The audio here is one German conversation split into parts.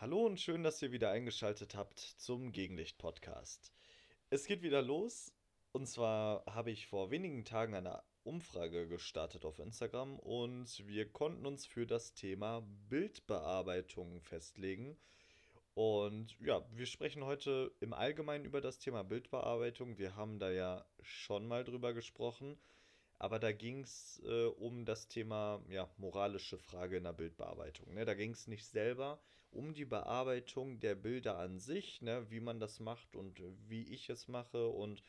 Hallo und schön, dass ihr wieder eingeschaltet habt zum Gegenlicht-Podcast. Es geht wieder los und zwar habe ich vor wenigen Tagen eine Umfrage gestartet auf Instagram und wir konnten uns für das Thema Bildbearbeitung festlegen. Und ja, wir sprechen heute im Allgemeinen über das Thema Bildbearbeitung. Wir haben da ja schon mal drüber gesprochen aber da ging es äh, um das Thema ja, moralische Frage in der Bildbearbeitung. Ne? Da ging es nicht selber um die Bearbeitung der Bilder an sich, ne? wie man das macht und wie ich es mache und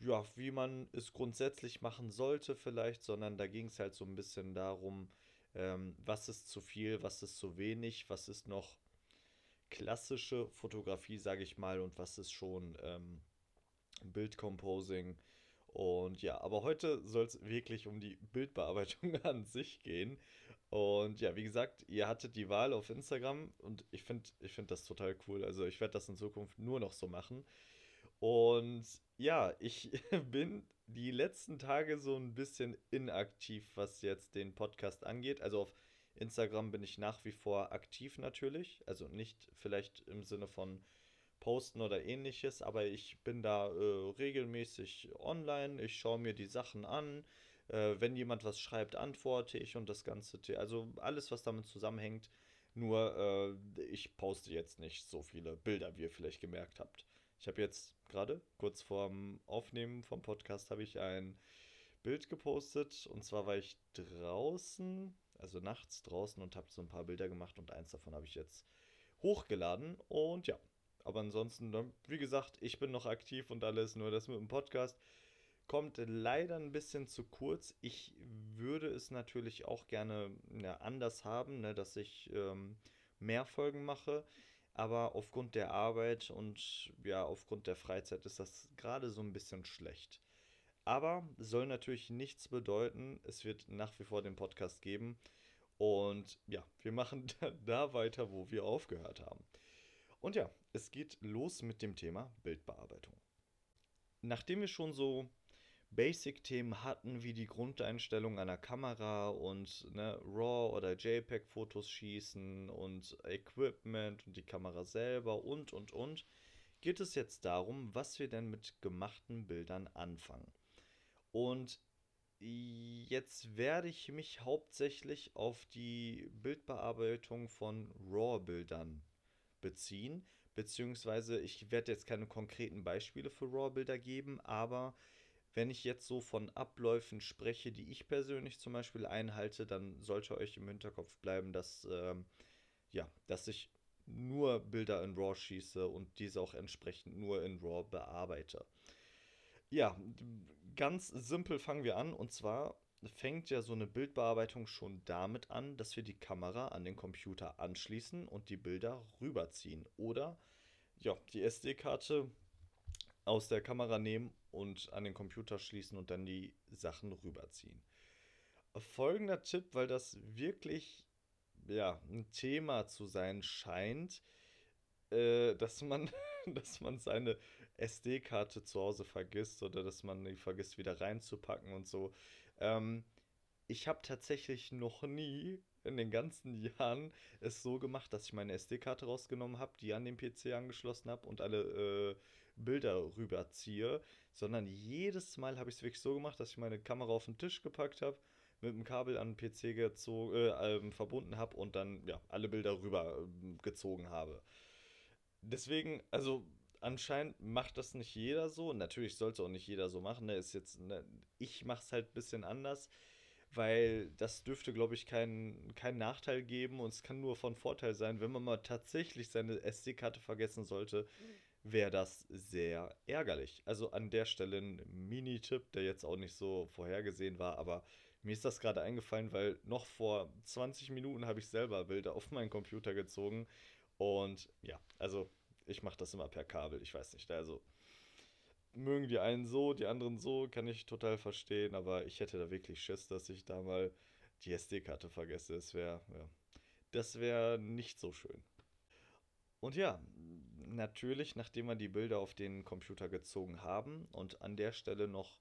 ja, wie man es grundsätzlich machen sollte vielleicht, sondern da ging es halt so ein bisschen darum, ähm, was ist zu viel, was ist zu wenig, was ist noch klassische Fotografie, sage ich mal, und was ist schon ähm, Bildcomposing und ja, aber heute soll es wirklich um die Bildbearbeitung an sich gehen. Und ja, wie gesagt, ihr hattet die Wahl auf Instagram und ich finde ich find das total cool. Also ich werde das in Zukunft nur noch so machen. Und ja, ich bin die letzten Tage so ein bisschen inaktiv, was jetzt den Podcast angeht. Also auf Instagram bin ich nach wie vor aktiv natürlich. Also nicht vielleicht im Sinne von posten oder ähnliches, aber ich bin da äh, regelmäßig online, ich schaue mir die Sachen an, äh, wenn jemand was schreibt, antworte ich und das Ganze, also alles, was damit zusammenhängt, nur äh, ich poste jetzt nicht so viele Bilder, wie ihr vielleicht gemerkt habt. Ich habe jetzt gerade kurz vorm Aufnehmen vom Podcast habe ich ein Bild gepostet. Und zwar war ich draußen, also nachts draußen und habe so ein paar Bilder gemacht und eins davon habe ich jetzt hochgeladen. Und ja, aber ansonsten, wie gesagt, ich bin noch aktiv und alles, nur das mit dem Podcast kommt leider ein bisschen zu kurz. Ich würde es natürlich auch gerne ja, anders haben, ne, dass ich ähm, mehr Folgen mache. Aber aufgrund der Arbeit und ja, aufgrund der Freizeit ist das gerade so ein bisschen schlecht. Aber soll natürlich nichts bedeuten. Es wird nach wie vor den Podcast geben. Und ja, wir machen da weiter, wo wir aufgehört haben. Und ja, es geht los mit dem Thema Bildbearbeitung. Nachdem wir schon so Basic-Themen hatten, wie die Grundeinstellung einer Kamera und ne, RAW oder JPEG-Fotos schießen und Equipment und die Kamera selber und und und, geht es jetzt darum, was wir denn mit gemachten Bildern anfangen. Und jetzt werde ich mich hauptsächlich auf die Bildbearbeitung von RAW-Bildern beziehen, beziehungsweise ich werde jetzt keine konkreten Beispiele für RAW-Bilder geben, aber wenn ich jetzt so von Abläufen spreche, die ich persönlich zum Beispiel einhalte, dann sollte euch im Hinterkopf bleiben, dass, ähm, ja, dass ich nur Bilder in RAW schieße und diese auch entsprechend nur in RAW bearbeite. Ja, ganz simpel fangen wir an und zwar fängt ja so eine Bildbearbeitung schon damit an, dass wir die Kamera an den Computer anschließen und die Bilder rüberziehen. Oder ja, die SD-Karte aus der Kamera nehmen und an den Computer schließen und dann die Sachen rüberziehen. Folgender Tipp, weil das wirklich ja, ein Thema zu sein scheint, äh, dass man, dass man seine SD-Karte zu Hause vergisst oder dass man die vergisst wieder reinzupacken und so. Ähm, ich habe tatsächlich noch nie in den ganzen Jahren es so gemacht, dass ich meine SD-Karte rausgenommen habe, die an den PC angeschlossen habe und alle äh, Bilder rüberziehe, sondern jedes Mal habe ich es wirklich so gemacht, dass ich meine Kamera auf den Tisch gepackt habe, mit dem Kabel an den PC gezogen, äh, äh, verbunden habe und dann ja alle Bilder rüber äh, gezogen habe. Deswegen, also anscheinend macht das nicht jeder so. Natürlich sollte auch nicht jeder so machen. Ne? Ist jetzt, ne? Ich mache es halt ein bisschen anders, weil das dürfte, glaube ich, keinen kein Nachteil geben und es kann nur von Vorteil sein, wenn man mal tatsächlich seine SD-Karte vergessen sollte. Wäre das sehr ärgerlich. Also an der Stelle ein Mini-Tipp, der jetzt auch nicht so vorhergesehen war, aber mir ist das gerade eingefallen, weil noch vor 20 Minuten habe ich selber Bilder auf meinen Computer gezogen und ja, also ich mache das immer per Kabel, ich weiß nicht. Also mögen die einen so, die anderen so, kann ich total verstehen, aber ich hätte da wirklich Schiss, dass ich da mal die SD-Karte vergesse. Das wäre, ja, das wäre nicht so schön. Und ja, natürlich, nachdem wir die Bilder auf den Computer gezogen haben und an der Stelle noch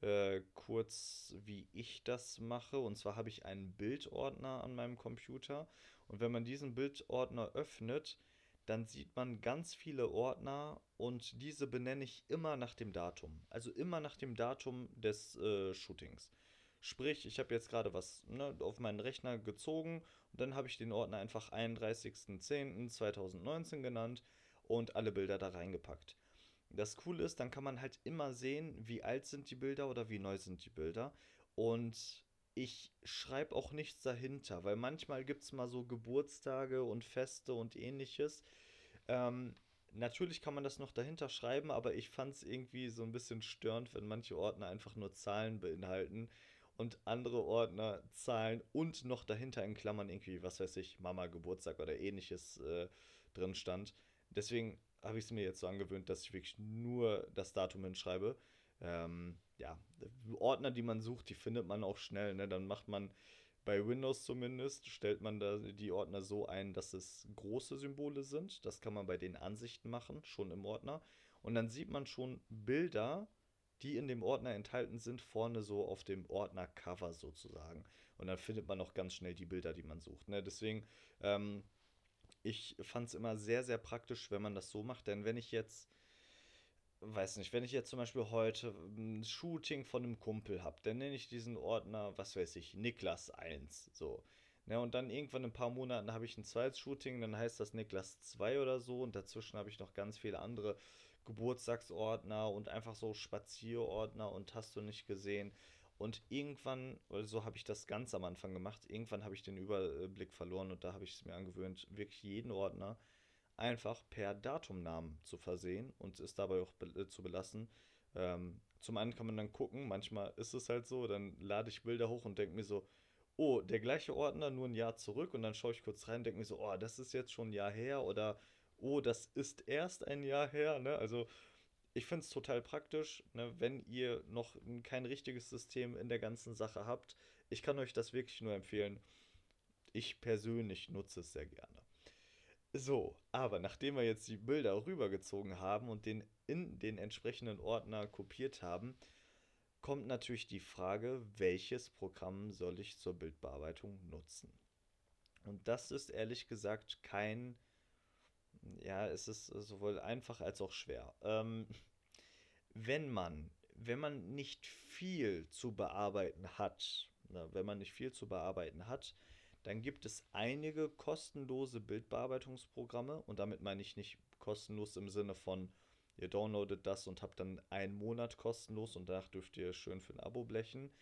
äh, kurz, wie ich das mache. Und zwar habe ich einen Bildordner an meinem Computer. Und wenn man diesen Bildordner öffnet, dann sieht man ganz viele Ordner und diese benenne ich immer nach dem Datum. Also immer nach dem Datum des äh, Shootings. Sprich, ich habe jetzt gerade was ne, auf meinen Rechner gezogen und dann habe ich den Ordner einfach 31.10.2019 genannt und alle Bilder da reingepackt. Das Coole ist, dann kann man halt immer sehen, wie alt sind die Bilder oder wie neu sind die Bilder. Und ich schreibe auch nichts dahinter, weil manchmal gibt es mal so Geburtstage und Feste und ähnliches. Ähm, natürlich kann man das noch dahinter schreiben, aber ich fand es irgendwie so ein bisschen störend, wenn manche Ordner einfach nur Zahlen beinhalten und andere Ordner Zahlen und noch dahinter in Klammern irgendwie, was weiß ich, Mama Geburtstag oder ähnliches äh, drin stand. Deswegen habe ich es mir jetzt so angewöhnt, dass ich wirklich nur das Datum hinschreibe. Ähm, ja, Ordner, die man sucht, die findet man auch schnell. Ne? Dann macht man bei Windows zumindest, stellt man da die Ordner so ein, dass es große Symbole sind. Das kann man bei den Ansichten machen, schon im Ordner. Und dann sieht man schon Bilder, die in dem Ordner enthalten sind, vorne so auf dem Ordner-Cover sozusagen. Und dann findet man auch ganz schnell die Bilder, die man sucht. Ne? Deswegen, ähm, ich fand es immer sehr, sehr praktisch, wenn man das so macht. Denn wenn ich jetzt, weiß nicht, wenn ich jetzt zum Beispiel heute ein Shooting von einem Kumpel habe, dann nenne ich diesen Ordner, was weiß ich, Niklas 1. So. Ne, und dann irgendwann in ein paar Monaten habe ich ein zweites Shooting, dann heißt das Niklas 2 oder so. Und dazwischen habe ich noch ganz viele andere Geburtstagsordner und einfach so Spazierordner und hast du nicht gesehen. Und irgendwann, oder so habe ich das ganz am Anfang gemacht, irgendwann habe ich den Überblick verloren und da habe ich es mir angewöhnt, wirklich jeden Ordner einfach per Datumnamen zu versehen und es dabei auch be äh, zu belassen. Ähm, zum einen kann man dann gucken, manchmal ist es halt so, dann lade ich Bilder hoch und denke mir so, oh, der gleiche Ordner, nur ein Jahr zurück und dann schaue ich kurz rein und denke mir so, oh, das ist jetzt schon ein Jahr her oder oh, das ist erst ein Jahr her. Ne? Also ich finde es total praktisch, ne, wenn ihr noch kein richtiges System in der ganzen Sache habt. Ich kann euch das wirklich nur empfehlen. Ich persönlich nutze es sehr gerne. So, aber nachdem wir jetzt die Bilder rübergezogen haben und den in den entsprechenden Ordner kopiert haben, kommt natürlich die Frage, welches Programm soll ich zur Bildbearbeitung nutzen? Und das ist ehrlich gesagt kein ja, es ist sowohl einfach als auch schwer. Ähm, wenn man, wenn man nicht viel zu bearbeiten hat, na, wenn man nicht viel zu bearbeiten hat, dann gibt es einige kostenlose Bildbearbeitungsprogramme und damit meine ich nicht kostenlos im Sinne von ihr downloadet das und habt dann einen Monat kostenlos und danach dürft ihr schön für ein Abo blechen,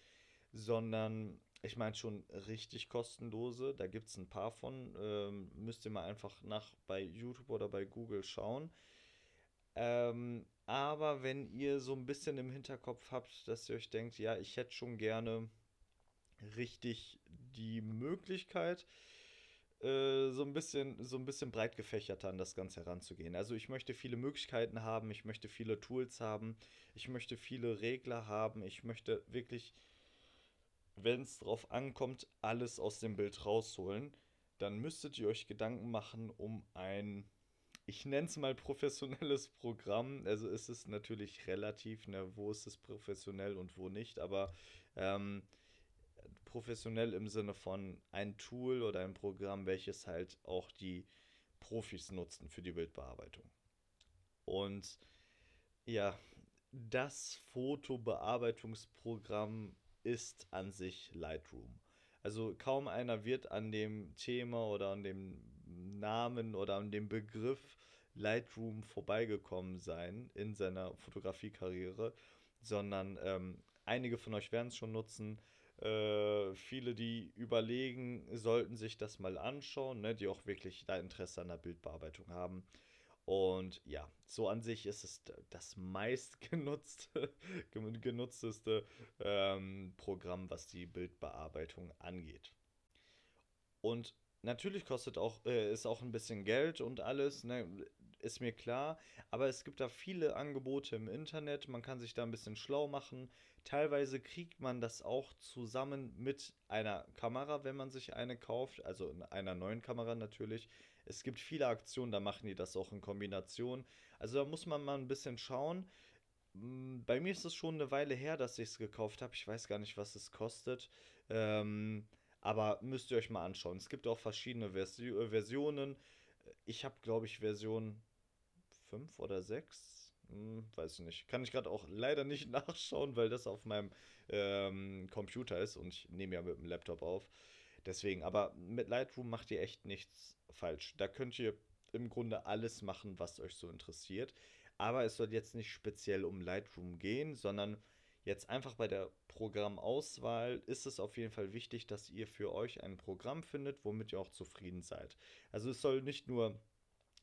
sondern ich meine schon richtig kostenlose. Da gibt es ein paar von. Ähm, müsst ihr mal einfach nach bei YouTube oder bei Google schauen. Ähm, aber wenn ihr so ein bisschen im Hinterkopf habt, dass ihr euch denkt, ja, ich hätte schon gerne richtig die Möglichkeit, äh, so ein bisschen, so ein bisschen breit gefächerter an das Ganze heranzugehen. Also ich möchte viele Möglichkeiten haben, ich möchte viele Tools haben, ich möchte viele Regler haben, ich möchte wirklich wenn es darauf ankommt, alles aus dem Bild rausholen, dann müsstet ihr euch Gedanken machen um ein, ich nenne es mal professionelles Programm. Also ist es natürlich relativ, ne, wo ist es professionell und wo nicht, aber ähm, professionell im Sinne von ein Tool oder ein Programm, welches halt auch die Profis nutzen für die Bildbearbeitung. Und ja, das Fotobearbeitungsprogramm ist an sich Lightroom. Also kaum einer wird an dem Thema oder an dem Namen oder an dem Begriff Lightroom vorbeigekommen sein in seiner Fotografiekarriere, sondern ähm, einige von euch werden es schon nutzen. Äh, viele, die überlegen, sollten sich das mal anschauen, ne, die auch wirklich da Interesse an der Bildbearbeitung haben. Und ja, so an sich ist es das meistgenutzte, genutzteste ähm, Programm, was die Bildbearbeitung angeht. Und natürlich kostet auch, äh, ist auch ein bisschen Geld und alles, ne, ist mir klar. Aber es gibt da viele Angebote im Internet, man kann sich da ein bisschen schlau machen. Teilweise kriegt man das auch zusammen mit einer Kamera, wenn man sich eine kauft, also in einer neuen Kamera natürlich. Es gibt viele Aktionen, da machen die das auch in Kombination. Also da muss man mal ein bisschen schauen. Mm, bei mir ist es schon eine Weile her, dass ich es gekauft habe. Ich weiß gar nicht, was es kostet. Ähm, aber müsst ihr euch mal anschauen. Es gibt auch verschiedene Versi äh, Versionen. Ich habe, glaube ich, Version 5 oder 6. Hm, weiß ich nicht. Kann ich gerade auch leider nicht nachschauen, weil das auf meinem ähm, Computer ist und ich nehme ja mit dem Laptop auf. Deswegen, aber mit Lightroom macht ihr echt nichts falsch. Da könnt ihr im Grunde alles machen, was euch so interessiert. Aber es soll jetzt nicht speziell um Lightroom gehen, sondern jetzt einfach bei der Programmauswahl ist es auf jeden Fall wichtig, dass ihr für euch ein Programm findet, womit ihr auch zufrieden seid. Also es soll nicht nur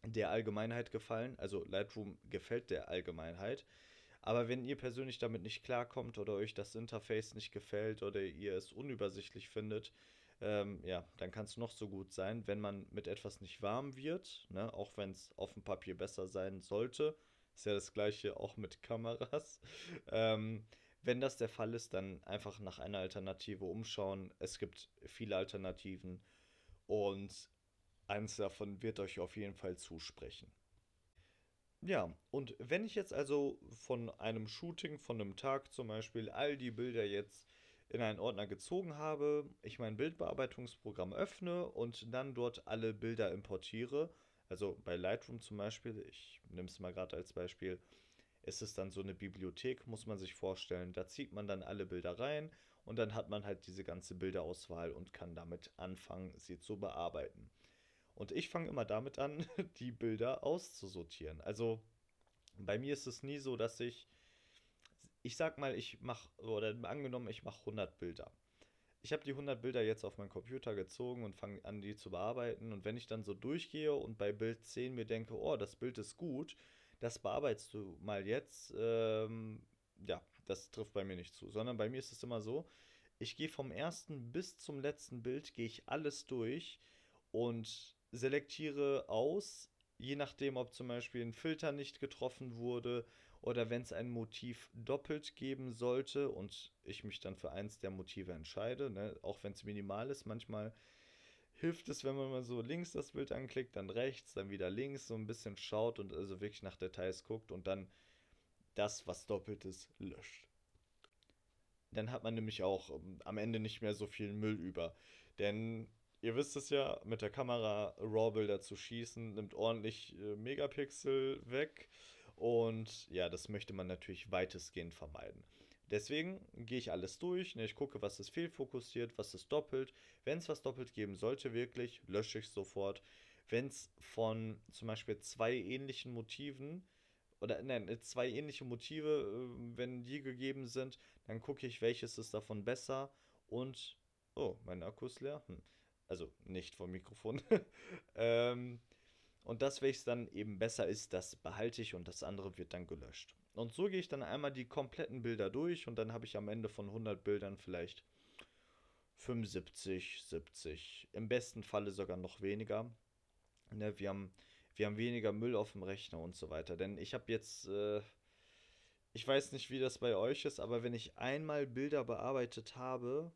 der Allgemeinheit gefallen, also Lightroom gefällt der Allgemeinheit, aber wenn ihr persönlich damit nicht klarkommt oder euch das Interface nicht gefällt oder ihr es unübersichtlich findet, ähm, ja, dann kann es noch so gut sein, wenn man mit etwas nicht warm wird, ne, auch wenn es auf dem Papier besser sein sollte. Ist ja das gleiche auch mit Kameras. Ähm, wenn das der Fall ist, dann einfach nach einer Alternative umschauen. Es gibt viele Alternativen und eins davon wird euch auf jeden Fall zusprechen. Ja, und wenn ich jetzt also von einem Shooting, von einem Tag zum Beispiel, all die Bilder jetzt in einen Ordner gezogen habe, ich mein Bildbearbeitungsprogramm öffne und dann dort alle Bilder importiere. Also bei Lightroom zum Beispiel, ich nehme es mal gerade als Beispiel, ist es dann so eine Bibliothek, muss man sich vorstellen. Da zieht man dann alle Bilder rein und dann hat man halt diese ganze Bilderauswahl und kann damit anfangen, sie zu bearbeiten. Und ich fange immer damit an, die Bilder auszusortieren. Also bei mir ist es nie so, dass ich ich sag mal, ich mache, oder angenommen, ich mache 100 Bilder. Ich habe die 100 Bilder jetzt auf meinen Computer gezogen und fange an, die zu bearbeiten. Und wenn ich dann so durchgehe und bei Bild 10 mir denke, oh, das Bild ist gut, das bearbeitest du mal jetzt, ähm, ja, das trifft bei mir nicht zu. Sondern bei mir ist es immer so, ich gehe vom ersten bis zum letzten Bild, gehe ich alles durch und selektiere aus, je nachdem, ob zum Beispiel ein Filter nicht getroffen wurde oder wenn es ein Motiv doppelt geben sollte und ich mich dann für eins der Motive entscheide, ne, auch wenn es minimal ist, manchmal hilft es, wenn man mal so links das Bild anklickt, dann rechts, dann wieder links, so ein bisschen schaut und also wirklich nach Details guckt und dann das, was doppelt ist, löscht. Dann hat man nämlich auch ähm, am Ende nicht mehr so viel Müll über. Denn ihr wisst es ja, mit der Kamera RAW-Bilder zu schießen, nimmt ordentlich äh, Megapixel weg. Und ja, das möchte man natürlich weitestgehend vermeiden. Deswegen gehe ich alles durch. Ne, ich gucke, was ist fehlfokussiert, was ist doppelt. Wenn es was doppelt geben sollte, wirklich, lösche ich sofort. Wenn es von zum Beispiel zwei ähnlichen Motiven oder nein, zwei ähnliche Motive, äh, wenn die gegeben sind, dann gucke ich, welches ist davon besser. Und, oh, mein Akku ist leer. Hm. Also nicht vom Mikrofon. ähm, und das, welches dann eben besser ist, das behalte ich und das andere wird dann gelöscht. Und so gehe ich dann einmal die kompletten Bilder durch und dann habe ich am Ende von 100 Bildern vielleicht 75, 70, im besten Falle sogar noch weniger. Ne, wir, haben, wir haben weniger Müll auf dem Rechner und so weiter. Denn ich habe jetzt, äh, ich weiß nicht, wie das bei euch ist, aber wenn ich einmal Bilder bearbeitet habe,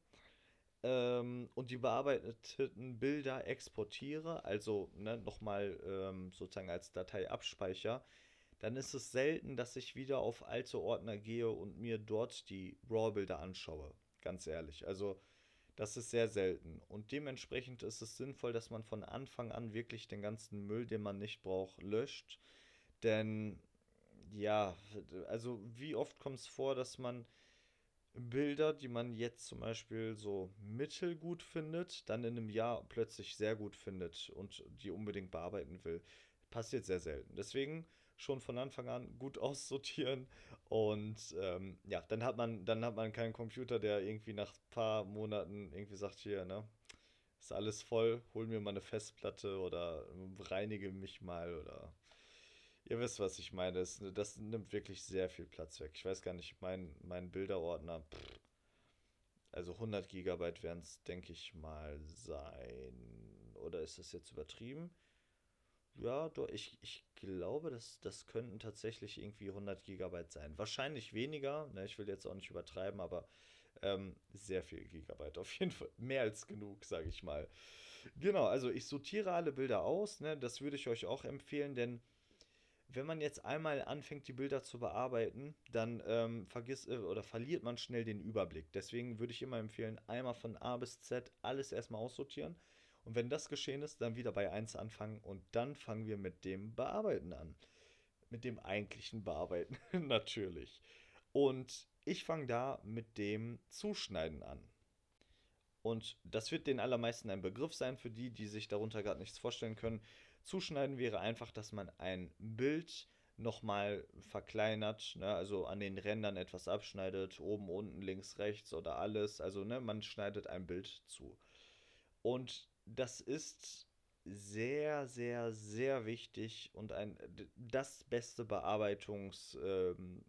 ähm, und die bearbeiteten Bilder exportiere, also ne, nochmal ähm, sozusagen als Datei abspeicher, dann ist es selten, dass ich wieder auf alte Ordner gehe und mir dort die RAW-Bilder anschaue. Ganz ehrlich. Also das ist sehr selten. Und dementsprechend ist es sinnvoll, dass man von Anfang an wirklich den ganzen Müll, den man nicht braucht, löscht. Denn ja, also wie oft kommt es vor, dass man Bilder, die man jetzt zum Beispiel so mittelgut findet, dann in einem Jahr plötzlich sehr gut findet und die unbedingt bearbeiten will. Passiert sehr selten. Deswegen schon von Anfang an gut aussortieren und ähm, ja, dann hat man, dann hat man keinen Computer, der irgendwie nach ein paar Monaten irgendwie sagt, hier, ne, ist alles voll, hol mir mal eine Festplatte oder reinige mich mal oder Ihr wisst, was ich meine. Das, das nimmt wirklich sehr viel Platz weg. Ich weiß gar nicht, mein, mein Bilderordner, pff, also 100 Gigabyte werden es, denke ich mal, sein. Oder ist das jetzt übertrieben? Ja, doch, ich, ich glaube, das, das könnten tatsächlich irgendwie 100 Gigabyte sein. Wahrscheinlich weniger, ne, ich will jetzt auch nicht übertreiben, aber ähm, sehr viel Gigabyte auf jeden Fall. Mehr als genug, sage ich mal. Genau, also ich sortiere alle Bilder aus, ne, das würde ich euch auch empfehlen, denn wenn man jetzt einmal anfängt, die Bilder zu bearbeiten, dann ähm, vergisst äh, oder verliert man schnell den Überblick. Deswegen würde ich immer empfehlen, einmal von A bis Z alles erstmal aussortieren. Und wenn das geschehen ist, dann wieder bei 1 anfangen und dann fangen wir mit dem Bearbeiten an. Mit dem eigentlichen Bearbeiten natürlich. Und ich fange da mit dem Zuschneiden an. Und das wird den allermeisten ein Begriff sein, für die, die sich darunter gerade nichts vorstellen können. Zuschneiden wäre einfach, dass man ein Bild nochmal verkleinert, ne? also an den Rändern etwas abschneidet, oben, unten, links, rechts oder alles. Also ne, man schneidet ein Bild zu. Und das ist sehr, sehr, sehr wichtig und ein das beste Bearbeitungsmittel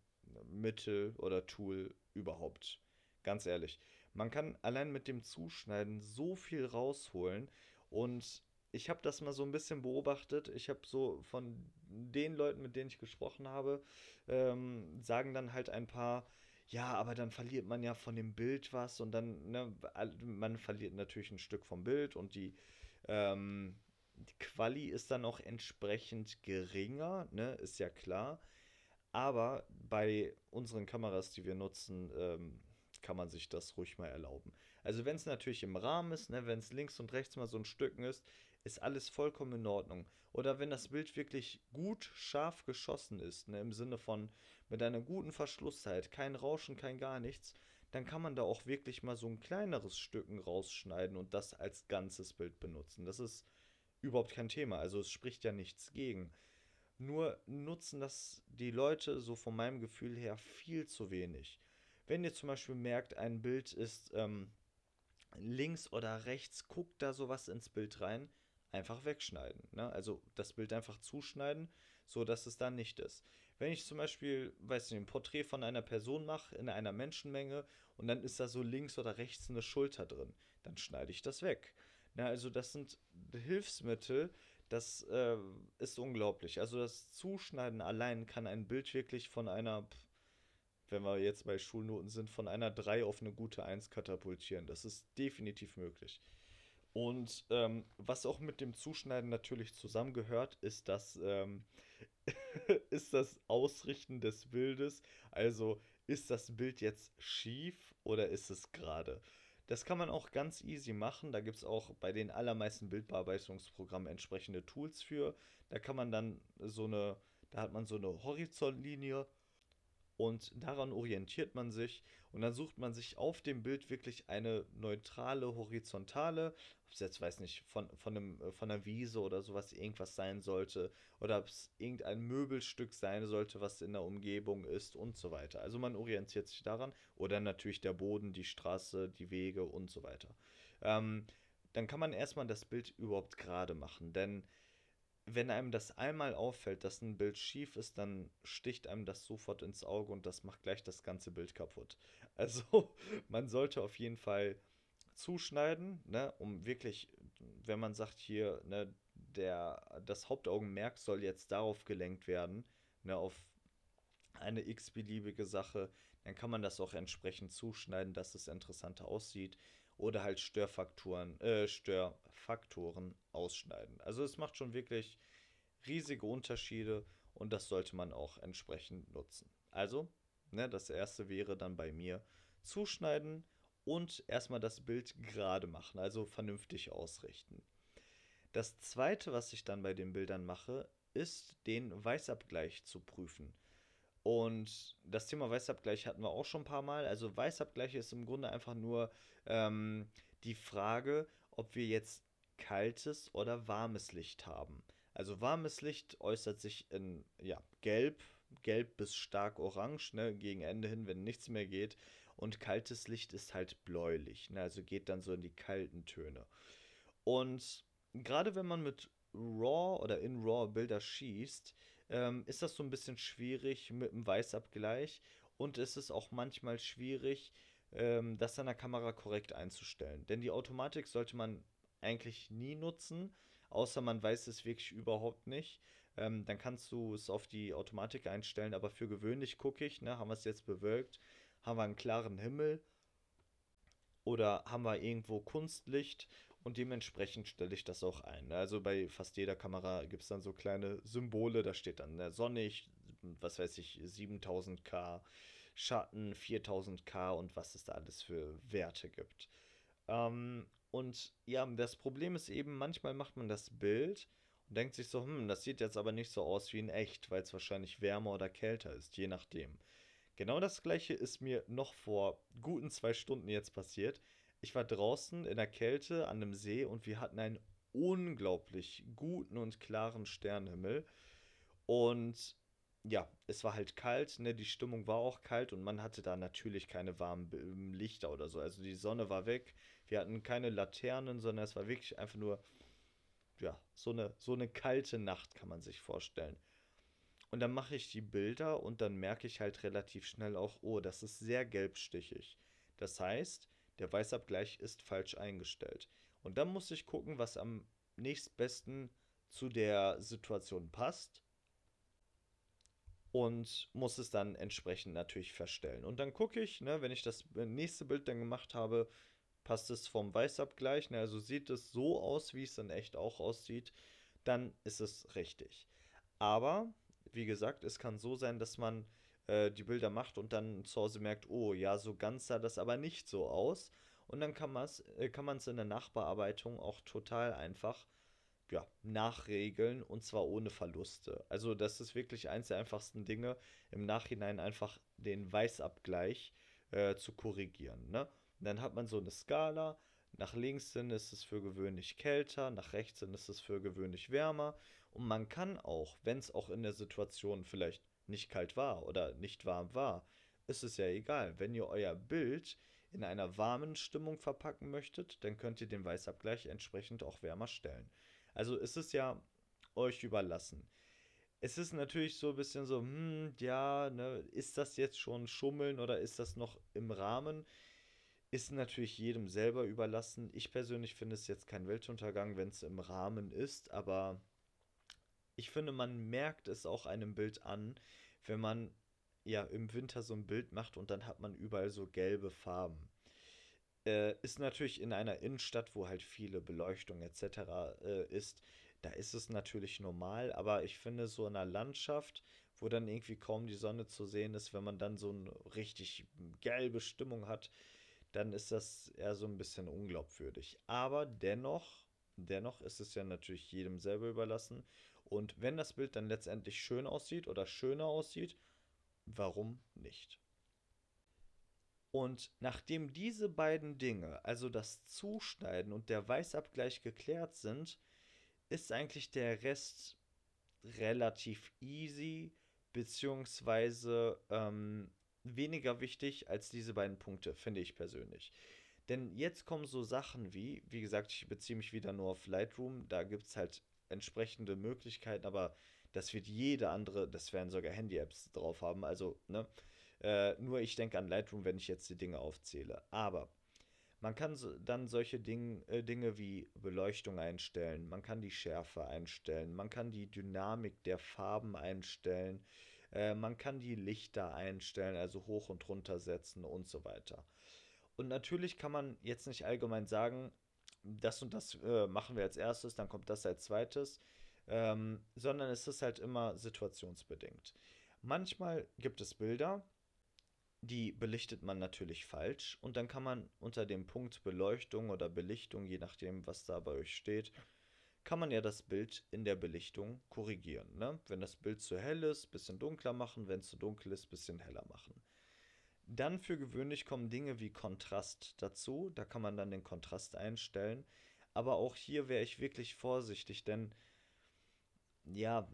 ähm, oder Tool überhaupt. Ganz ehrlich. Man kann allein mit dem Zuschneiden so viel rausholen und ich habe das mal so ein bisschen beobachtet. Ich habe so von den Leuten, mit denen ich gesprochen habe, ähm, sagen dann halt ein paar, ja, aber dann verliert man ja von dem Bild was und dann, ne, man verliert natürlich ein Stück vom Bild und die, ähm, die Quali ist dann auch entsprechend geringer, ne, ist ja klar. Aber bei unseren Kameras, die wir nutzen, ähm, kann man sich das ruhig mal erlauben. Also wenn es natürlich im Rahmen ist, ne, wenn es links und rechts mal so ein Stücken ist, ist alles vollkommen in Ordnung. Oder wenn das Bild wirklich gut scharf geschossen ist, ne, im Sinne von mit einer guten Verschlusszeit, kein Rauschen, kein gar nichts, dann kann man da auch wirklich mal so ein kleineres Stücken rausschneiden und das als ganzes Bild benutzen. Das ist überhaupt kein Thema. Also es spricht ja nichts gegen. Nur nutzen das die Leute so von meinem Gefühl her viel zu wenig. Wenn ihr zum Beispiel merkt, ein Bild ist ähm, links oder rechts, guckt da sowas ins Bild rein, einfach wegschneiden. Ne? Also das Bild einfach zuschneiden, so dass es dann nicht ist. Wenn ich zum Beispiel, weiß nicht, ein Porträt von einer Person mache in einer Menschenmenge und dann ist da so links oder rechts eine Schulter drin, dann schneide ich das weg. Na, also das sind Hilfsmittel, das äh, ist unglaublich. Also das Zuschneiden allein kann ein Bild wirklich von einer, wenn wir jetzt bei Schulnoten sind, von einer 3 auf eine gute 1 katapultieren. Das ist definitiv möglich. Und ähm, was auch mit dem Zuschneiden natürlich zusammengehört, ist das, ähm, ist das Ausrichten des Bildes. Also ist das Bild jetzt schief oder ist es gerade? Das kann man auch ganz easy machen. Da gibt es auch bei den allermeisten Bildbearbeitungsprogrammen entsprechende Tools für. Da kann man dann so eine, da hat man so eine Horizontlinie und daran orientiert man sich und dann sucht man sich auf dem Bild wirklich eine neutrale Horizontale, ob es jetzt, weiß nicht, von, von, einem, äh, von einer Wiese oder sowas irgendwas sein sollte oder ob es irgendein Möbelstück sein sollte, was in der Umgebung ist und so weiter. Also man orientiert sich daran oder natürlich der Boden, die Straße, die Wege und so weiter. Ähm, dann kann man erstmal das Bild überhaupt gerade machen, denn wenn einem das einmal auffällt, dass ein Bild schief ist, dann sticht einem das sofort ins Auge und das macht gleich das ganze Bild kaputt. Also man sollte auf jeden Fall zuschneiden, ne, um wirklich, wenn man sagt hier, ne, der, das Hauptaugenmerk soll jetzt darauf gelenkt werden, ne, auf eine x-beliebige Sache, dann kann man das auch entsprechend zuschneiden, dass es interessanter aussieht oder halt Störfaktoren, äh, Störfaktoren ausschneiden. Also es macht schon wirklich riesige Unterschiede und das sollte man auch entsprechend nutzen. Also, ne, das erste wäre dann bei mir zuschneiden und erstmal das Bild gerade machen, also vernünftig ausrichten. Das zweite, was ich dann bei den Bildern mache, ist den Weißabgleich zu prüfen. Und das Thema Weißabgleich hatten wir auch schon ein paar Mal. Also Weißabgleich ist im Grunde einfach nur ähm, die Frage, ob wir jetzt kaltes oder warmes Licht haben. Also warmes Licht äußert sich in ja, gelb, gelb bis stark orange, ne, gegen Ende hin, wenn nichts mehr geht. Und kaltes Licht ist halt bläulich, ne, also geht dann so in die kalten Töne. Und gerade wenn man mit RAW oder in RAW Bilder schießt, ähm, ist das so ein bisschen schwierig mit dem Weißabgleich und es ist auch manchmal schwierig, ähm, das an der Kamera korrekt einzustellen. Denn die Automatik sollte man eigentlich nie nutzen, außer man weiß es wirklich überhaupt nicht. Ähm, dann kannst du es auf die Automatik einstellen, aber für gewöhnlich gucke ich, ne, haben wir es jetzt bewölkt, haben wir einen klaren Himmel oder haben wir irgendwo Kunstlicht Und dementsprechend stelle ich das auch ein. Ne? Also bei fast jeder Kamera gibt es dann so kleine Symbole, da steht dann der sonnig, was weiß ich, 7000K, Schatten 4000K und was es da alles für Werte gibt. Ähm, und ja, das Problem ist eben, manchmal macht man das Bild und denkt sich so, hm, das sieht jetzt aber nicht so aus wie in echt, weil es wahrscheinlich wärmer oder kälter ist, je nachdem. Genau das gleiche ist mir noch vor guten zwei Stunden jetzt passiert. Ich war draußen in der Kälte an einem See und wir hatten einen unglaublich guten und klaren Sternenhimmel. Und ja, es war halt kalt, ne? Die Stimmung war auch kalt und man hatte da natürlich keine warmen Lichter oder so. Also die Sonne war weg. Wir hatten keine Laternen, sondern es war wirklich einfach nur, ja, so eine, so eine kalte Nacht kann man sich vorstellen. Und dann mache ich die Bilder und dann merke ich halt relativ schnell auch, oh, das ist sehr gelbstichig. Das heißt, der Weißabgleich ist falsch eingestellt. Und dann muss ich gucken, was am nächstbesten zu der Situation passt und muss es dann entsprechend natürlich verstellen. Und dann gucke ich, ne, wenn ich das nächste Bild dann gemacht habe, passt es vom Weißabgleich, ne, also sieht es so aus, wie es dann echt auch aussieht, dann ist es richtig. Aber, wie gesagt, es kann so sein, dass man äh, die Bilder macht und dann zu Hause merkt, oh ja, so ganz sah das aber nicht so aus. Und dann kann man es äh, in der Nachbearbeitung auch total einfach ja, nachregeln und zwar ohne Verluste. Also das ist wirklich eins der einfachsten Dinge, im Nachhinein einfach den Weißabgleich äh, zu korrigieren. Ne? Dann hat man so eine Skala. Nach links hin ist es für gewöhnlich kälter, nach rechts hin ist es für gewöhnlich wärmer. Und man kann auch, wenn es auch in der Situation vielleicht nicht kalt war oder nicht warm war, ist es ja egal. Wenn ihr euer Bild in einer warmen Stimmung verpacken möchtet, dann könnt ihr den Weißabgleich entsprechend auch wärmer stellen. Also es ist ja euch überlassen. Es ist natürlich so ein bisschen so, hm, ja, ne, ist das jetzt schon Schummeln oder ist das noch im Rahmen? Ist natürlich jedem selber überlassen. Ich persönlich finde es jetzt kein Weltuntergang, wenn es im Rahmen ist, aber ich finde, man merkt es auch einem Bild an, wenn man ja im Winter so ein Bild macht und dann hat man überall so gelbe Farben. Äh, ist natürlich in einer Innenstadt, wo halt viele Beleuchtung etc. Äh, ist, da ist es natürlich normal, aber ich finde so in einer Landschaft, wo dann irgendwie kaum die Sonne zu sehen ist, wenn man dann so eine richtig gelbe Stimmung hat, dann ist das eher so ein bisschen unglaubwürdig. Aber dennoch, dennoch ist es ja natürlich jedem selber überlassen. Und wenn das Bild dann letztendlich schön aussieht oder schöner aussieht, warum nicht? Und nachdem diese beiden Dinge, also das Zuschneiden und der Weißabgleich geklärt sind, ist eigentlich der Rest relativ easy, beziehungsweise ähm, weniger wichtig als diese beiden Punkte, finde ich persönlich. Denn jetzt kommen so Sachen wie, wie gesagt, ich beziehe mich wieder nur auf Lightroom, da gibt es halt entsprechende Möglichkeiten, aber das wird jede andere, das werden sogar Handy-Apps drauf haben, also, ne? Äh, nur ich denke an Lightroom, wenn ich jetzt die Dinge aufzähle. Aber man kann so, dann solche Ding, äh, Dinge wie Beleuchtung einstellen, man kann die Schärfe einstellen, man kann die Dynamik der Farben einstellen, äh, man kann die Lichter einstellen, also hoch und runter setzen und so weiter. Und natürlich kann man jetzt nicht allgemein sagen, das und das äh, machen wir als erstes, dann kommt das als zweites, ähm, sondern es ist halt immer situationsbedingt. Manchmal gibt es Bilder, die belichtet man natürlich falsch und dann kann man unter dem Punkt Beleuchtung oder Belichtung, je nachdem, was da bei euch steht, kann man ja das Bild in der Belichtung korrigieren. Ne? Wenn das Bild zu hell ist, bisschen dunkler machen, wenn es zu dunkel ist, bisschen heller machen. Dann für gewöhnlich kommen Dinge wie Kontrast dazu. Da kann man dann den Kontrast einstellen. Aber auch hier wäre ich wirklich vorsichtig, denn ja,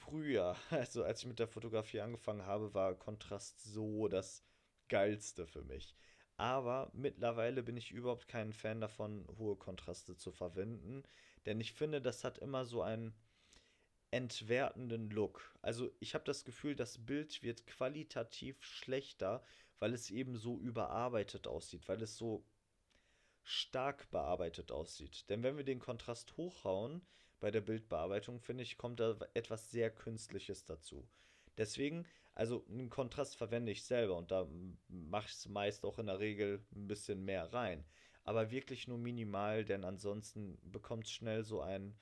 früher, also als ich mit der Fotografie angefangen habe, war Kontrast so das Geilste für mich. Aber mittlerweile bin ich überhaupt kein Fan davon, hohe Kontraste zu verwenden, denn ich finde, das hat immer so einen entwertenden Look. Also ich habe das Gefühl, das Bild wird qualitativ schlechter, weil es eben so überarbeitet aussieht, weil es so stark bearbeitet aussieht. Denn wenn wir den Kontrast hochhauen, bei der Bildbearbeitung, finde ich, kommt da etwas sehr Künstliches dazu. Deswegen, also einen Kontrast verwende ich selber und da mache ich es meist auch in der Regel ein bisschen mehr rein. aber wirklich nur minimal, denn ansonsten bekommt es schnell so ein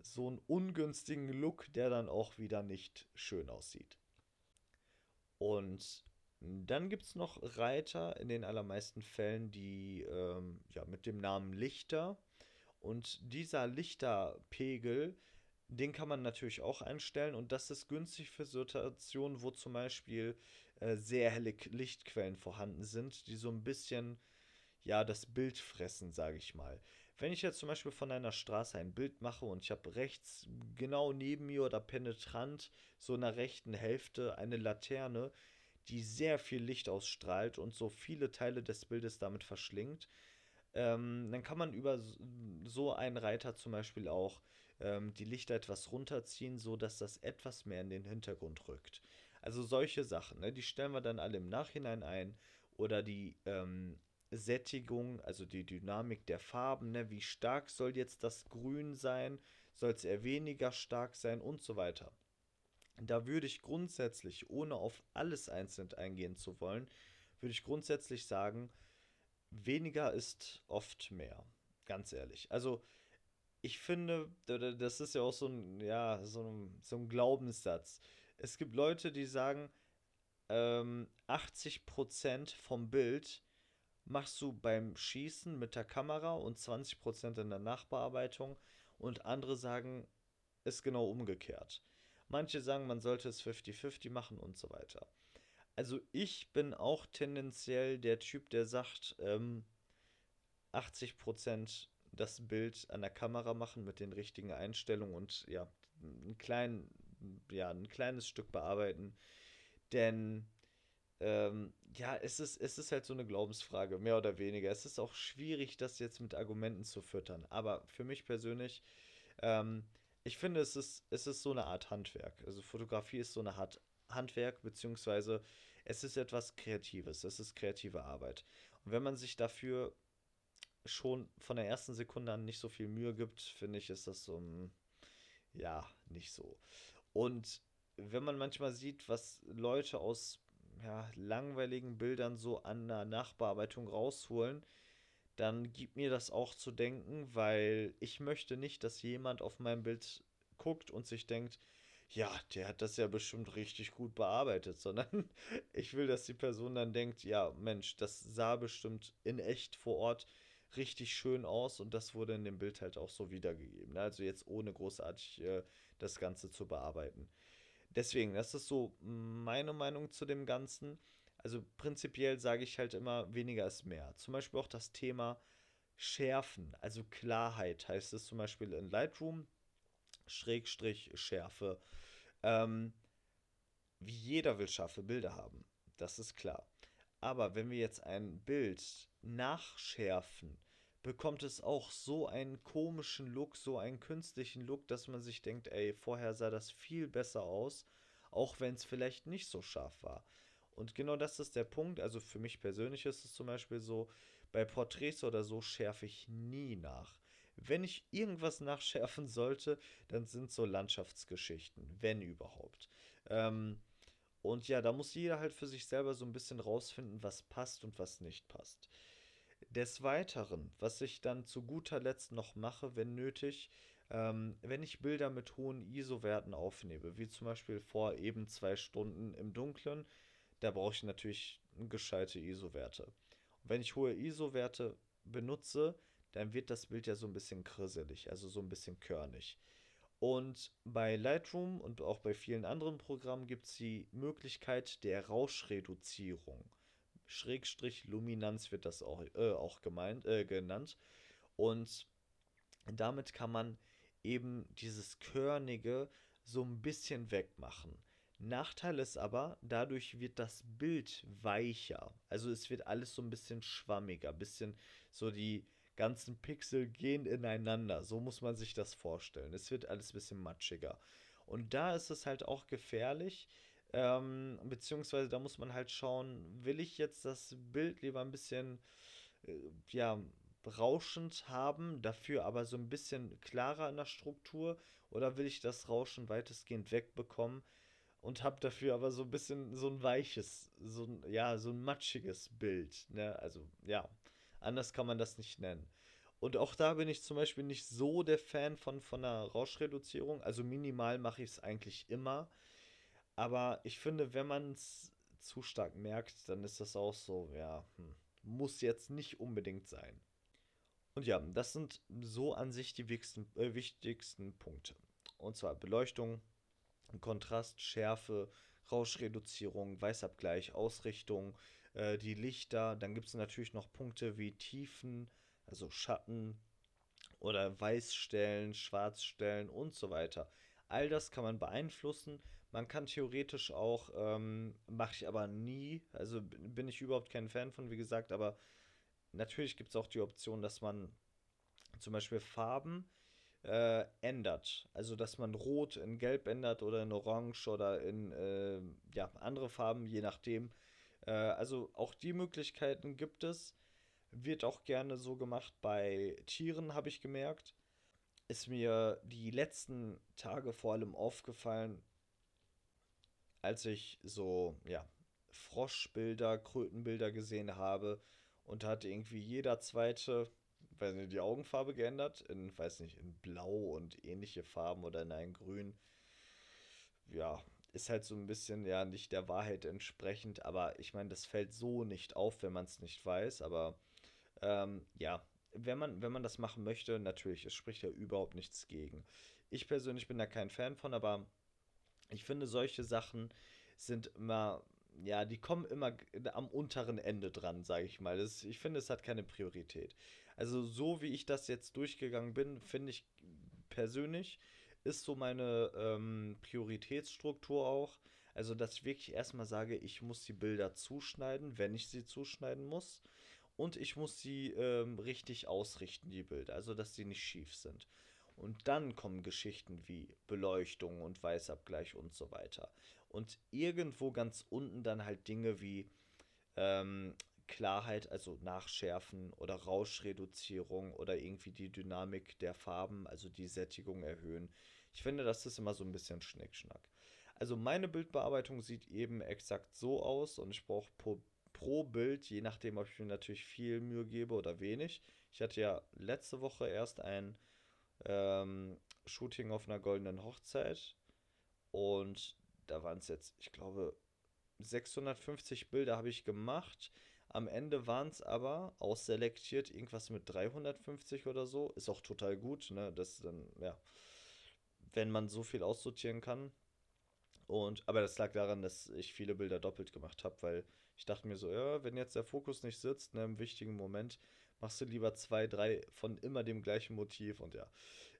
so einen ungünstigen Look, der dann auch wieder nicht schön aussieht. Und dann gibt es noch Reiter in den allermeisten Fällen, die ähm, ja, mit dem Namen Lichter. Und dieser Lichterpegel, den kann man natürlich auch einstellen. Und das ist günstig für Situationen, wo zum Beispiel äh, sehr helle Lichtquellen vorhanden sind, die so ein bisschen ja, das Bild fressen, sage ich mal. Wenn ich jetzt zum Beispiel von einer Straße ein Bild mache und ich habe rechts genau neben mir oder penetrant so in der rechten Hälfte eine Laterne, die sehr viel Licht ausstrahlt und so viele Teile des Bildes damit verschlingt, ähm, dann kann man über so einen Reiter zum Beispiel auch ähm, die Lichter etwas runterziehen, so dass das etwas mehr in den Hintergrund rückt. Also solche Sachen, ne, die stellen wir dann alle im Nachhinein ein oder die ähm, Sättigung, also die Dynamik der Farben, ne? wie stark soll jetzt das Grün sein, soll es eher weniger stark sein und so weiter. Da würde ich grundsätzlich, ohne auf alles einzeln eingehen zu wollen, würde ich grundsätzlich sagen, weniger ist oft mehr. Ganz ehrlich. Also, ich finde, das ist ja auch so ein, ja, so ein, so ein Glaubenssatz. Es gibt Leute, die sagen, ähm, 80% vom Bild machst du beim Schießen mit der Kamera und 20% in der Nachbearbeitung und andere sagen, ist genau umgekehrt. Manche sagen, man sollte es 50-50 machen und so weiter. Also ich bin auch tendenziell der Typ, der sagt, ähm, 80% das Bild an der Kamera machen mit den richtigen Einstellungen und ja, ein, klein, ja, ein kleines Stück bearbeiten. Denn ähm, ja, es ist, es ist halt so eine Glaubensfrage, mehr oder weniger. Es ist auch schwierig, das jetzt mit Argumenten zu füttern. Aber für mich persönlich, ähm, ich finde, es ist, es ist so eine Art Handwerk. Also Fotografie ist so eine Art Handwerk, beziehungsweise es ist etwas Kreatives. Es ist kreative Arbeit. Und wenn man sich dafür schon von der ersten Sekunde an nicht so viel Mühe gibt, finde ich, ist das so, ein, ja, nicht so. Und wenn man manchmal sieht, was Leute aus ja, langweiligen Bildern so an der Nachbearbeitung rausholen, dann gibt mir das auch zu denken, weil ich möchte nicht, dass jemand auf mein Bild guckt und sich denkt, ja, der hat das ja bestimmt richtig gut bearbeitet, sondern ich will, dass die Person dann denkt, ja, Mensch, das sah bestimmt in echt vor Ort richtig schön aus und das wurde in dem Bild halt auch so wiedergegeben. Ne? Also jetzt ohne großartig äh, das Ganze zu bearbeiten. Deswegen, das ist so meine Meinung zu dem Ganzen. Also prinzipiell sage ich halt immer, weniger ist mehr. Zum Beispiel auch das Thema Schärfen, also Klarheit heißt es zum Beispiel in Lightroom, Schrägstrich Schärfe. Ähm, wie jeder will scharfe Bilder haben, das ist klar. Aber wenn wir jetzt ein Bild nachschärfen, bekommt es auch so einen komischen Look, so einen künstlichen Look, dass man sich denkt, ey, vorher sah das viel besser aus, auch wenn es vielleicht nicht so scharf war. Und genau das ist der Punkt. Also für mich persönlich ist es zum Beispiel so, bei Porträts oder so schärfe ich nie nach. Wenn ich irgendwas nachschärfen sollte, dann sind so Landschaftsgeschichten, wenn überhaupt. Ähm, und ja, da muss jeder halt für sich selber so ein bisschen rausfinden, was passt und was nicht passt. Des Weiteren, was ich dann zu guter Letzt noch mache, wenn nötig, ähm, wenn ich Bilder mit hohen ISO-Werten aufnehme, wie zum Beispiel vor eben zwei Stunden im Dunkeln, da brauche ich natürlich gescheite ISO-Werte. wenn ich hohe ISO-Werte benutze, dann wird das Bild ja so ein bisschen krisselig, also so ein bisschen körnig. Und bei Lightroom und auch bei vielen anderen Programmen gibt es die Möglichkeit der Rauschreduzierung. Schrägstrich Luminanz wird das auch, äh, auch gemeint, äh, genannt. Und damit kann man eben dieses Körnige so ein bisschen wegmachen. Nachteil ist aber, dadurch wird das Bild weicher. Also es wird alles so ein bisschen schwammiger, bisschen so die ganzen Pixel gehen ineinander. So muss man sich das vorstellen. Es wird alles ein bisschen matschiger. Und da ist es halt auch gefährlich, ähm, beziehungsweise da muss man halt schauen, will ich jetzt das Bild lieber ein bisschen, äh, ja, rauschend haben, dafür aber so ein bisschen klarer in der Struktur, oder will ich das Rauschen weitestgehend wegbekommen und habe dafür aber so ein bisschen so ein weiches, so ein, ja, so ein matschiges Bild, ne? Also, ja. Anders kann man das nicht nennen. Und auch da bin ich zum Beispiel nicht so der Fan von, von einer Rauschreduzierung. Also minimal mache ich es eigentlich immer. Aber ich finde, wenn man es zu stark merkt, dann ist das auch so, ja, hm, muss jetzt nicht unbedingt sein. Und ja, das sind so an sich die wichtigsten, äh, wichtigsten Punkte. Und zwar Beleuchtung, Kontrast, Schärfe, Rauschreduzierung, Weißabgleich, Ausrichtung, äh, die Lichter. Dann gibt es natürlich noch Punkte wie Tiefen, also Schatten oder Weißstellen, Schwarzstellen und so weiter. All das kann man beeinflussen. Man kann theoretisch auch, ähm, mache ich aber nie, also bin ich überhaupt kein Fan von, wie gesagt, aber natürlich gibt es auch die Option, dass man zum Beispiel Farben äh, ändert. Also dass man Rot in Gelb ändert oder in Orange oder in äh, ja, andere Farben, je nachdem. Äh, also auch die Möglichkeiten gibt es. Wird auch gerne so gemacht bei Tieren, habe ich gemerkt. Ist mir die letzten Tage vor allem aufgefallen, als ich so, ja, Froschbilder, Krötenbilder gesehen habe und da hat irgendwie jeder zweite, weiß nicht, die Augenfarbe geändert in, weiß nicht, in Blau und ähnliche Farben oder in ein Grün. Ja, ist halt so ein bisschen, ja, nicht der Wahrheit entsprechend, aber ich meine, das fällt so nicht auf, wenn man es nicht weiß, aber ähm, ja, wenn man, wenn man das machen möchte, natürlich, es spricht ja überhaupt nichts gegen. Ich persönlich bin da kein Fan von, aber ich finde, solche Sachen sind immer, ja, die kommen immer am unteren Ende dran, sage ich mal. Das, ich finde, es hat keine Priorität. Also so wie ich das jetzt durchgegangen bin, finde ich persönlich, ist so meine ähm, Prioritätsstruktur auch. Also, dass ich wirklich erstmal sage, ich muss die Bilder zuschneiden, wenn ich sie zuschneiden muss. Und ich muss sie ähm, richtig ausrichten, die Bilder. Also, dass sie nicht schief sind. Und dann kommen Geschichten wie Beleuchtung und Weißabgleich und so weiter. Und irgendwo ganz unten dann halt Dinge wie ähm, Klarheit, also Nachschärfen oder Rauschreduzierung oder irgendwie die Dynamik der Farben, also die Sättigung erhöhen. Ich finde, das ist immer so ein bisschen Schnickschnack. Also meine Bildbearbeitung sieht eben exakt so aus und ich brauche pro, pro Bild, je nachdem, ob ich mir natürlich viel Mühe gebe oder wenig. Ich hatte ja letzte Woche erst ein ähm, Shooting auf einer goldenen Hochzeit. Und da waren es jetzt, ich glaube, 650 Bilder habe ich gemacht. Am Ende waren es aber ausselektiert irgendwas mit 350 oder so. Ist auch total gut, ne? Das dann, ja, wenn man so viel aussortieren kann. Und, aber das lag daran, dass ich viele Bilder doppelt gemacht habe, weil ich dachte mir so, ja, wenn jetzt der Fokus nicht sitzt, ne, im wichtigen Moment, machst du lieber zwei, drei von immer dem gleichen Motiv und ja.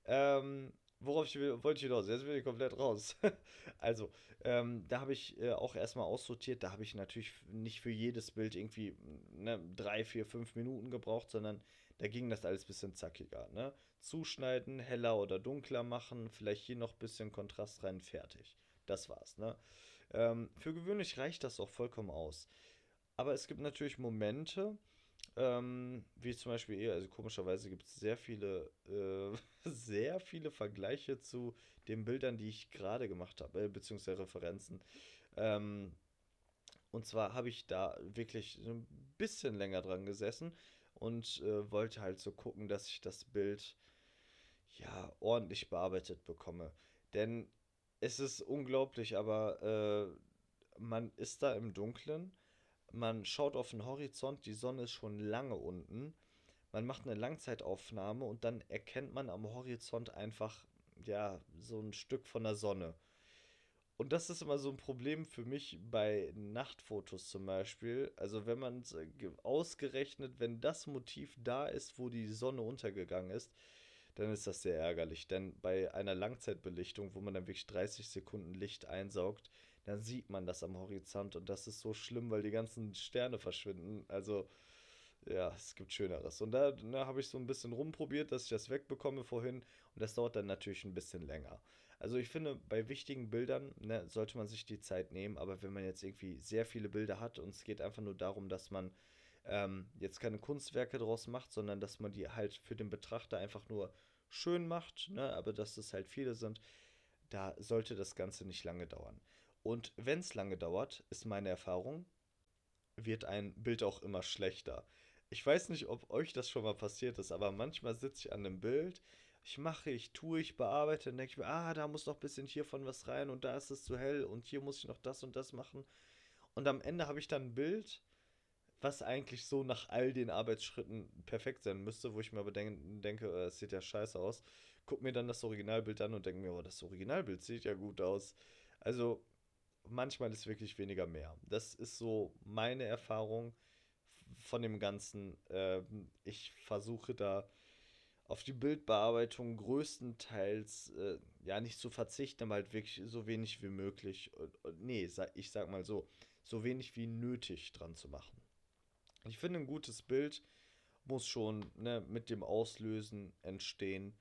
Ähm, worauf ich will, wollte ich hinaus? Jetzt bin ich komplett raus. also, ähm, da habe ich äh, auch erstmal aussortiert. Da habe ich natürlich nicht für jedes Bild irgendwie ne, drei, vier, fünf Minuten gebraucht, sondern da ging das alles ein bisschen zackiger. Ne? Zuschneiden, heller oder dunkler machen, vielleicht hier noch ein bisschen Kontrast rein, fertig. Das war's. Ne? Ähm, für gewöhnlich reicht das auch vollkommen aus. Aber es gibt natürlich Momente, ähm, wie zum Beispiel eher, also komischerweise gibt es sehr viele, äh, sehr viele Vergleiche zu den Bildern, die ich gerade gemacht habe, äh, beziehungsweise Referenzen. Ähm, und zwar habe ich da wirklich ein bisschen länger dran gesessen und äh, wollte halt so gucken, dass ich das Bild ja ordentlich bearbeitet bekomme. Denn es ist unglaublich, aber äh, man ist da im Dunkeln man schaut auf den Horizont, die Sonne ist schon lange unten. Man macht eine Langzeitaufnahme und dann erkennt man am Horizont einfach, ja, so ein Stück von der Sonne. Und das ist immer so ein Problem für mich bei Nachtfotos zum Beispiel. Also wenn man ausgerechnet, wenn das Motiv da ist, wo die Sonne untergegangen ist, dann ist das sehr ärgerlich. Denn bei einer Langzeitbelichtung, wo man dann wirklich 30 Sekunden Licht einsaugt, dann sieht man das am Horizont und das ist so schlimm, weil die ganzen Sterne verschwinden. Also, ja, es gibt Schöneres. Und da, da habe ich so ein bisschen rumprobiert, dass ich das wegbekomme vorhin und das dauert dann natürlich ein bisschen länger. Also ich finde, bei wichtigen Bildern ne, sollte man sich die Zeit nehmen, aber wenn man jetzt irgendwie sehr viele Bilder hat und es geht einfach nur darum, dass man ähm, jetzt keine Kunstwerke draus macht, sondern dass man die halt für den Betrachter einfach nur schön macht, ne, aber dass es halt viele sind, da sollte das Ganze nicht lange dauern. Und wenn es lange dauert, ist meine Erfahrung, wird ein Bild auch immer schlechter. ich weiß nicht, ob euch das schon mal passiert ist, aber manchmal sitze ich an einem Bild, ich mache, ich tue, ich bearbeite, dann denke ich mir, ah, da muss noch ein bisschen hiervon was rein und da ist es zu hell und hier muss ich noch das und das machen. Und am Ende habe ich dann ein Bild, was eigentlich so nach all den Arbeitsschritten perfekt sein müsste, wo ich mir aber denk, denke, äh, es sieht ja scheiße aus. Guck mir dann das Originalbild an und denke mir, oh, das Originalbild sieht ja gut aus. Also manchmal ist wirklich weniger mehr. Das ist so meine Erfahrung von dem Ganzen. Ähm, ich versuche da auf die Bildbearbeitung größtenteils äh, ja nicht zu verzichten, aber halt wirklich so wenig wie möglich. nee, ich sag mal so, so wenig wie nötig dran zu machen. Ich finde, ein gutes Bild muss schon ne, mit dem Auslösen entstehen.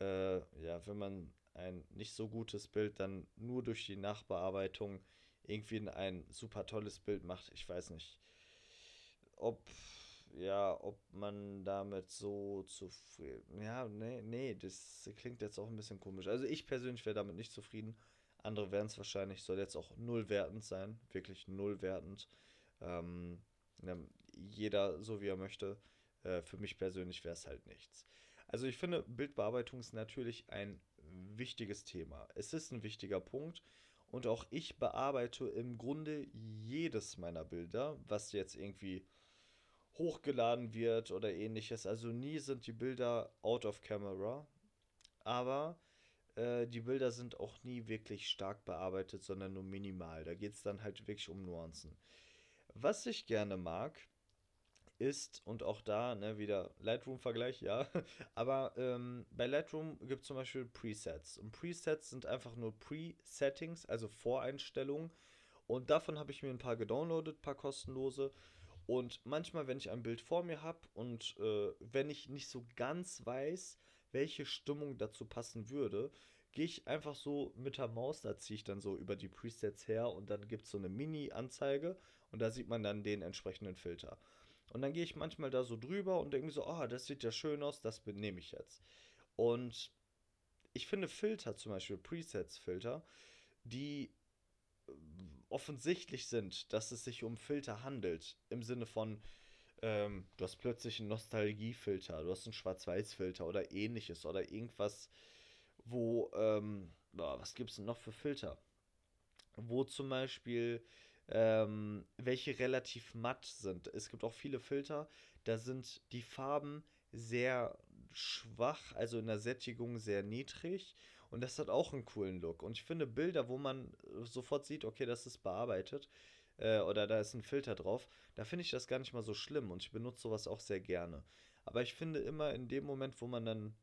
Äh, ja, wenn man ein nicht so gutes Bild dann nur durch die Nachbearbeitung irgendwie ein super tolles Bild macht, ich weiß nicht, ob ja, ob man damit so zufrieden. Ja, nee, nee, das klingt jetzt auch ein bisschen komisch. Also ich persönlich wäre damit nicht zufrieden. Andere wären es wahrscheinlich, soll jetzt auch null wertend sein, wirklich null wertend. Ähm, jeder so wie er möchte. Äh, für mich persönlich wäre es halt nichts. Also ich finde, Bildbearbeitung ist natürlich ein wichtiges Thema. Es ist ein wichtiger Punkt. Und auch ich bearbeite im Grunde jedes meiner Bilder, was jetzt irgendwie hochgeladen wird oder ähnliches. Also nie sind die Bilder out of camera. Aber äh, die Bilder sind auch nie wirklich stark bearbeitet, sondern nur minimal. Da geht es dann halt wirklich um Nuancen. Was ich gerne mag, ist, und auch da, ne, wieder Lightroom-Vergleich, ja, aber ähm, bei Lightroom gibt es zum Beispiel Presets. Und Presets sind einfach nur Pre-Settings, also Voreinstellungen. Und davon habe ich mir ein paar gedownloadet, ein paar kostenlose. Und manchmal, wenn ich ein Bild vor mir habe und äh, wenn ich nicht so ganz weiß, welche Stimmung dazu passen würde, gehe ich einfach so mit der Maus, da ziehe ich dann so über die Presets her und dann gibt es so eine Mini-Anzeige und da sieht man dann den entsprechenden Filter. Und dann gehe ich manchmal da so drüber und denke mir so, oh, das sieht ja schön aus, das nehme ich jetzt. Und ich finde Filter, zum Beispiel Presets-Filter, die offensichtlich sind, dass es sich um Filter handelt, im Sinne von, ähm, du hast plötzlich einen Nostalgiefilter, du hast einen Schwarz-Weiß-Filter oder ähnliches oder irgendwas, wo, ähm, boah, was gibt es denn noch für Filter? Wo zum Beispiel ähm, welche relativ matt sind. Es gibt auch viele Filter, da sind die Farben sehr schwach, also in der Sättigung sehr niedrig. Und das hat auch einen coolen Look. Und ich finde Bilder, wo man sofort sieht, okay, das ist bearbeitet äh, oder da ist ein Filter drauf, da finde ich das gar nicht mal so schlimm. Und ich benutze sowas auch sehr gerne. Aber ich finde immer in dem Moment, wo man dann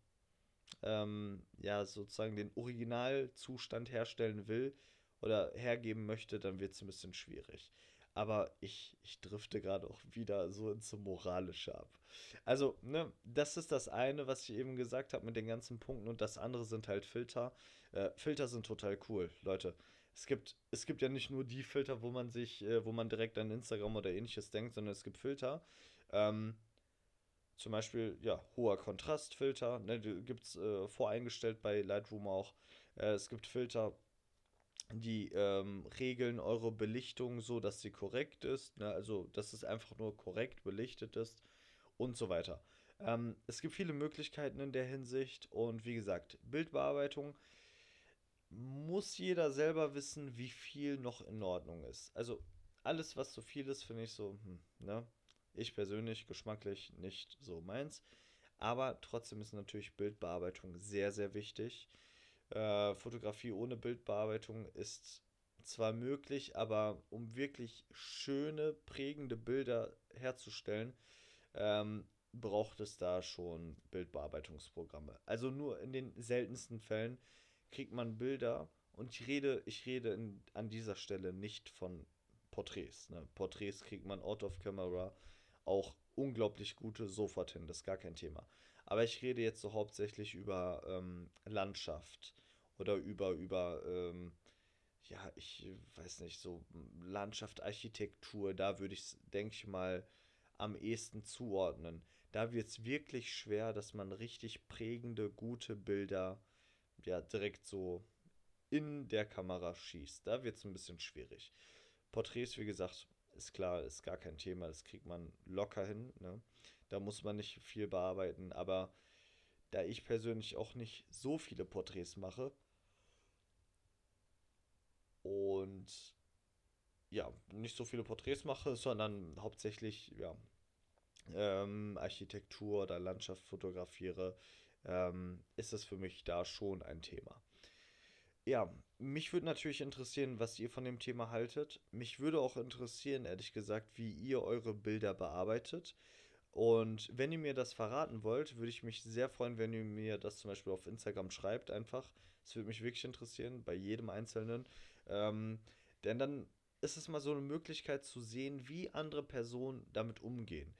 ähm, ja sozusagen den Originalzustand herstellen will, oder hergeben möchte, dann wird es ein bisschen schwierig. Aber ich, ich drifte gerade auch wieder so ins Moralische ab. Also, ne, das ist das eine, was ich eben gesagt habe mit den ganzen Punkten. Und das andere sind halt Filter. Äh, Filter sind total cool, Leute. Es gibt, es gibt ja nicht nur die Filter, wo man sich, äh, wo man direkt an Instagram oder ähnliches denkt, sondern es gibt Filter. Ähm, zum Beispiel, ja, hoher Kontrastfilter, ne, gibt es äh, voreingestellt bei Lightroom auch. Äh, es gibt Filter, die ähm, regeln eure Belichtung so, dass sie korrekt ist. Ne? Also, dass es einfach nur korrekt belichtet ist und so weiter. Ähm, es gibt viele Möglichkeiten in der Hinsicht und wie gesagt, Bildbearbeitung muss jeder selber wissen, wie viel noch in Ordnung ist. Also, alles, was zu viel ist, finde ich so, hm, ne? Ich persönlich, geschmacklich nicht so meins. Aber trotzdem ist natürlich Bildbearbeitung sehr, sehr wichtig. Äh, Fotografie ohne Bildbearbeitung ist zwar möglich, aber um wirklich schöne, prägende Bilder herzustellen, ähm, braucht es da schon Bildbearbeitungsprogramme. Also nur in den seltensten Fällen kriegt man Bilder und ich rede, ich rede in, an dieser Stelle nicht von Porträts. Ne? Porträts kriegt man out of camera auch unglaublich gute sofort hin, das ist gar kein Thema. Aber ich rede jetzt so hauptsächlich über ähm, Landschaft oder über, über ähm, ja, ich weiß nicht, so Landschaft, Architektur, da würde ich es, denke ich mal, am ehesten zuordnen. Da wird es wirklich schwer, dass man richtig prägende, gute Bilder ja direkt so in der Kamera schießt. Da wird es ein bisschen schwierig. Porträts, wie gesagt, ist klar, ist gar kein Thema, das kriegt man locker hin. Ne? Da muss man nicht viel bearbeiten, aber da ich persönlich auch nicht so viele Porträts mache und ja, nicht so viele Porträts mache, sondern hauptsächlich ja, ähm, Architektur oder Landschaft fotografiere, ähm, ist es für mich da schon ein Thema. Ja, mich würde natürlich interessieren, was ihr von dem Thema haltet. Mich würde auch interessieren, ehrlich gesagt, wie ihr eure Bilder bearbeitet. Und wenn ihr mir das verraten wollt, würde ich mich sehr freuen, wenn ihr mir das zum Beispiel auf Instagram schreibt, einfach. Das würde mich wirklich interessieren, bei jedem Einzelnen. Ähm, denn dann ist es mal so eine Möglichkeit zu sehen, wie andere Personen damit umgehen.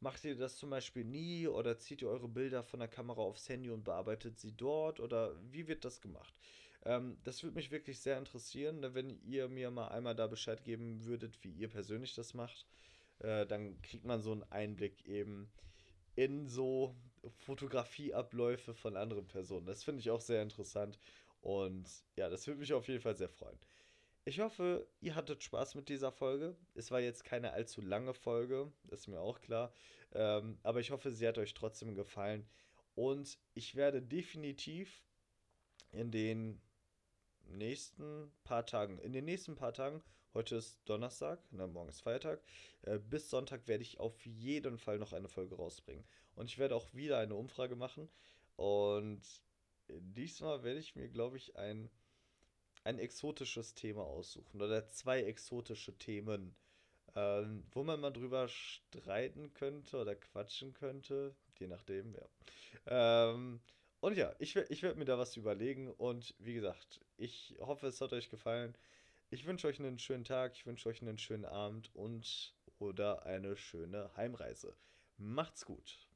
Macht ihr das zum Beispiel nie oder zieht ihr eure Bilder von der Kamera aufs Handy und bearbeitet sie dort oder wie wird das gemacht? Ähm, das würde mich wirklich sehr interessieren, wenn ihr mir mal einmal da Bescheid geben würdet, wie ihr persönlich das macht. Äh, dann kriegt man so einen Einblick eben in so Fotografieabläufe von anderen Personen. Das finde ich auch sehr interessant und ja, das würde mich auf jeden Fall sehr freuen. Ich hoffe, ihr hattet Spaß mit dieser Folge. Es war jetzt keine allzu lange Folge, das ist mir auch klar. Ähm, aber ich hoffe, sie hat euch trotzdem gefallen. Und ich werde definitiv in den nächsten paar Tagen, in den nächsten paar Tagen, heute ist Donnerstag, na, morgen ist Feiertag, äh, bis Sonntag werde ich auf jeden Fall noch eine Folge rausbringen. Und ich werde auch wieder eine Umfrage machen. Und diesmal werde ich mir, glaube ich, ein ein exotisches Thema aussuchen oder zwei exotische Themen, ähm, wo man mal drüber streiten könnte oder quatschen könnte, je nachdem, ja. Ähm, und ja, ich, ich werde mir da was überlegen und wie gesagt, ich hoffe, es hat euch gefallen. Ich wünsche euch einen schönen Tag, ich wünsche euch einen schönen Abend und oder eine schöne Heimreise. Macht's gut.